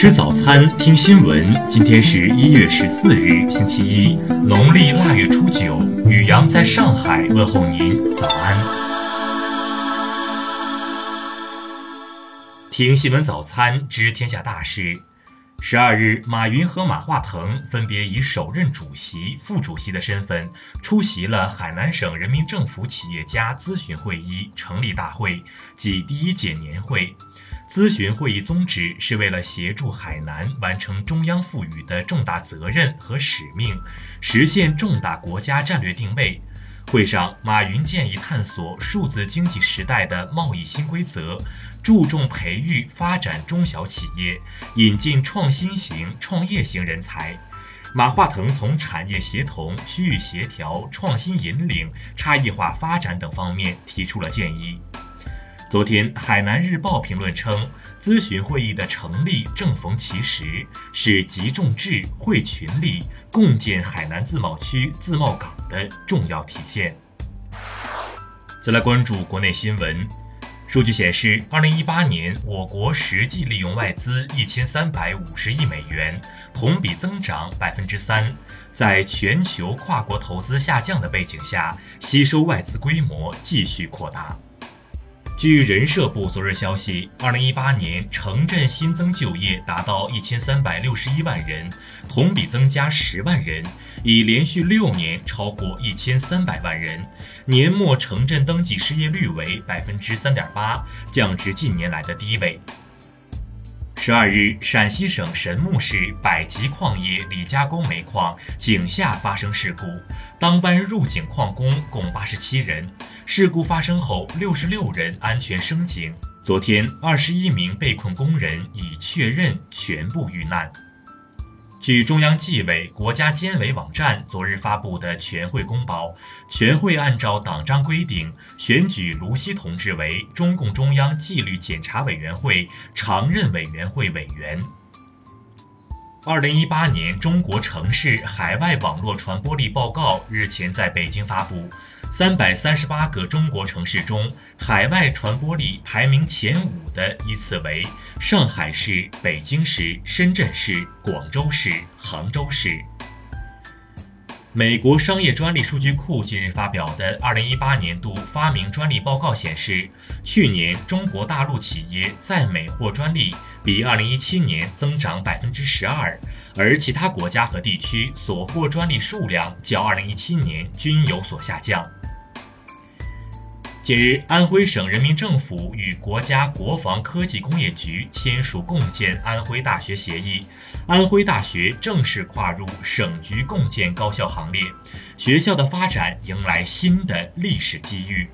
吃早餐，听新闻。今天是一月十四日，星期一，农历腊月初九。雨阳在上海问候您，早安。听新闻早餐，知天下大事。十二日，马云和马化腾分别以首任主席、副主席的身份出席了海南省人民政府企业家咨询会议成立大会暨第一届年会。咨询会议宗旨是为了协助海南完成中央赋予的重大责任和使命，实现重大国家战略定位。会上，马云建议探索数字经济时代的贸易新规则，注重培育发展中小企业，引进创新型、创业型人才。马化腾从产业协同、区域协调、创新引领、差异化发展等方面提出了建议。昨天，《海南日报》评论称，咨询会议的成立正逢其时，是集众智、汇群力、共建海南自贸区自贸港的重要体现。再来关注国内新闻，数据显示，二零一八年我国实际利用外资一千三百五十亿美元，同比增长百分之三。在全球跨国投资下降的背景下，吸收外资规模继续扩大。据人社部昨日消息，二零一八年城镇新增就业达到一千三百六十一万人，同比增加十万人，已连续六年超过一千三百万人。年末城镇登记失业率为百分之三点八，降至近年来的低位。十二日，陕西省神木市百吉矿业李家沟煤矿井下发生事故，当班入井矿工共八十七人。事故发生后，六十六人安全升井。昨天，二十一名被困工人已确认全部遇难。据中央纪委国家监委网站昨日发布的全会公报，全会按照党章规定选举卢西同志为中共中央纪律检查委员会常任委员会委员。二零一八年中国城市海外网络传播力报告日前在北京发布。三百三十八个中国城市中，海外传播力排名前五的依次为上海市、北京市、深圳市、广州市、杭州市。美国商业专利数据库近日发表的二零一八年度发明专利报告显示，去年中国大陆企业在美获专利比二零一七年增长百分之十二，而其他国家和地区所获专利数量较二零一七年均有所下降。近日，安徽省人民政府与国家国防科技工业局签署共建安徽大学协议，安徽大学正式跨入省局共建高校行列，学校的发展迎来新的历史机遇。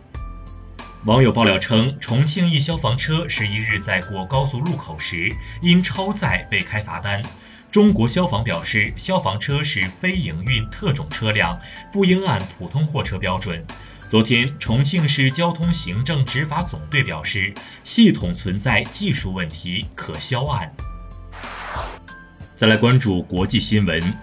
网友爆料称，重庆一消防车十一日在过高速路口时因超载被开罚单。中国消防表示，消防车是非营运特种车辆，不应按普通货车标准。昨天，重庆市交通行政执法总队表示，系统存在技术问题，可销案。再来关注国际新闻，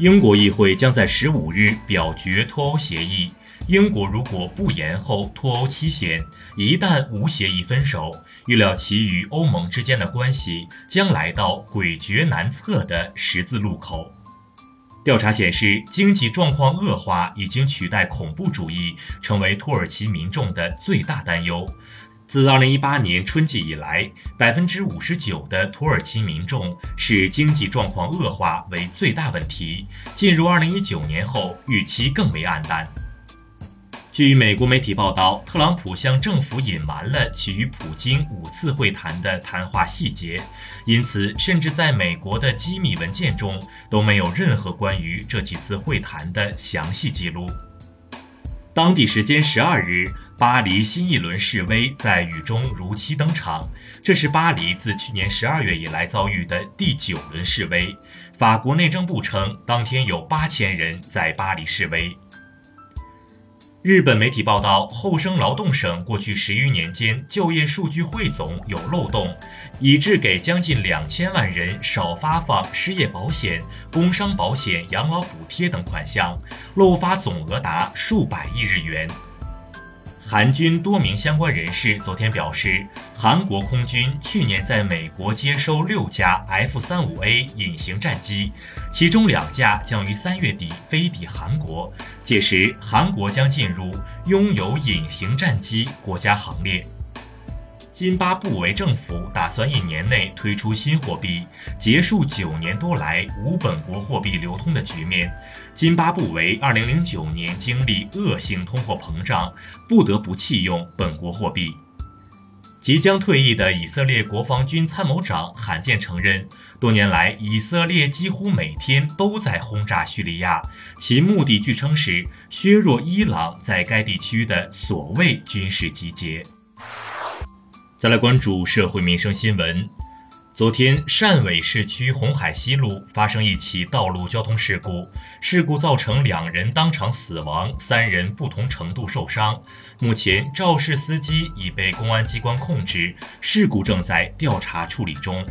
英国议会将在十五日表决脱欧协议。英国如果不延后脱欧期限，一旦无协议分手，预料其与欧盟之间的关系将来到诡谲难测的十字路口。调查显示，经济状况恶化已经取代恐怖主义成为土耳其民众的最大担忧。自2018年春季以来，百分之五十九的土耳其民众视经济状况恶化为最大问题。进入2019年后，预期更为暗淡。据美国媒体报道，特朗普向政府隐瞒了其与普京五次会谈的谈话细节，因此，甚至在美国的机密文件中都没有任何关于这几次会谈的详细记录。当地时间十二日，巴黎新一轮示威在雨中如期登场，这是巴黎自去年十二月以来遭遇的第九轮示威。法国内政部称，当天有八千人在巴黎示威。日本媒体报道，厚生劳动省过去十余年间就业数据汇总有漏洞，以致给将近两千万人少发放失业保险、工伤保险、养老补贴等款项，漏发总额达数百亿日元。韩军多名相关人士昨天表示，韩国空军去年在美国接收六架 F-35A 隐形战机，其中两架将于三月底飞抵韩国，届时韩国将进入拥有隐形战机国家行列。津巴布韦政府打算一年内推出新货币，结束九年多来无本国货币流通的局面。津巴布韦2009年经历恶性通货膨胀，不得不弃用本国货币。即将退役的以色列国防军参谋长罕见承认，多年来以色列几乎每天都在轰炸叙利亚，其目的据称是削弱伊朗在该地区的所谓军事集结。再来关注社会民生新闻。昨天，汕尾市区红海西路发生一起道路交通事故，事故造成两人当场死亡，三人不同程度受伤。目前，肇事司机已被公安机关控制，事故正在调查处理中。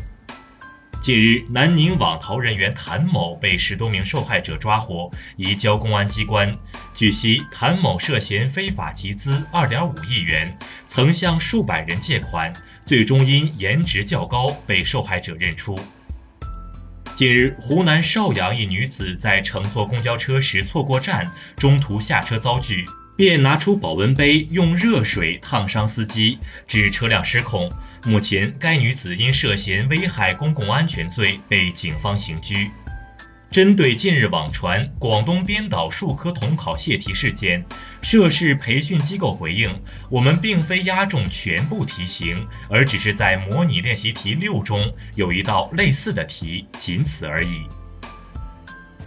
近日，南宁网逃人员谭某被十多名受害者抓获，移交公安机关。据悉，谭某涉嫌非法集资二点五亿元，曾向数百人借款，最终因颜值较高被受害者认出。近日，湖南邵阳一女子在乘坐公交车时错过站，中途下车遭拒。便拿出保温杯，用热水烫伤司机，致车辆失控。目前，该女子因涉嫌危害公共安全罪被警方刑拘。针对近日网传广东编导数科统考泄题事件，涉事培训机构回应：我们并非押中全部题型，而只是在模拟练习题六中有一道类似的题，仅此而已。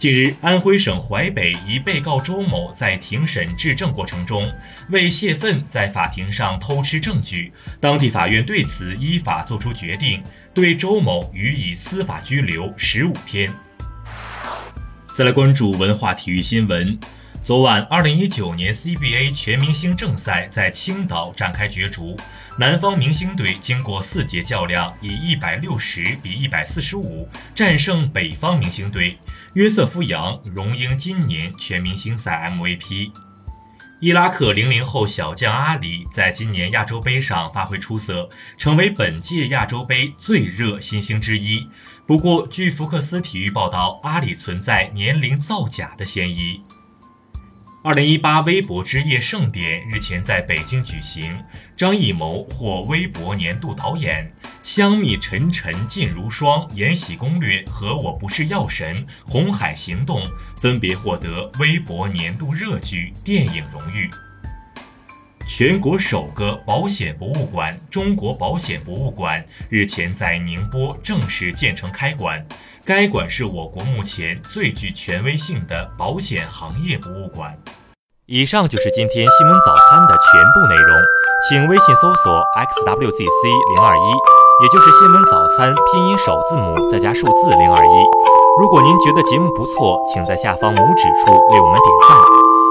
近日，安徽省淮北一被告周某在庭审质证过程中为泄愤，在法庭上偷吃证据。当地法院对此依法作出决定，对周某予以司法拘留十五天。再来关注文化体育新闻。昨晚，二零一九年 CBA 全明星正赛在青岛展开角逐。南方明星队经过四节较量，以一百六十比一百四十五战胜北方明星队，约瑟夫·杨荣膺今年全明星赛 MVP。伊拉克零零后小将阿里在今年亚洲杯上发挥出色，成为本届亚洲杯最热新星之一。不过，据福克斯体育报道，阿里存在年龄造假的嫌疑。二零一八微博之夜盛典日前在北京举行，张艺谋获微博年度导演，香蜜沉沉烬如霜、延禧攻略和我不是药神、红海行动分别获得微博年度热剧电影荣誉。全国首个保险博物馆——中国保险博物馆日前在宁波正式建成开馆。该馆是我国目前最具权威性的保险行业博物馆。以上就是今天新闻早餐的全部内容，请微信搜索 xwzc 零二一，也就是新闻早餐拼音首字母再加数字零二一。如果您觉得节目不错，请在下方拇指处为我们点赞。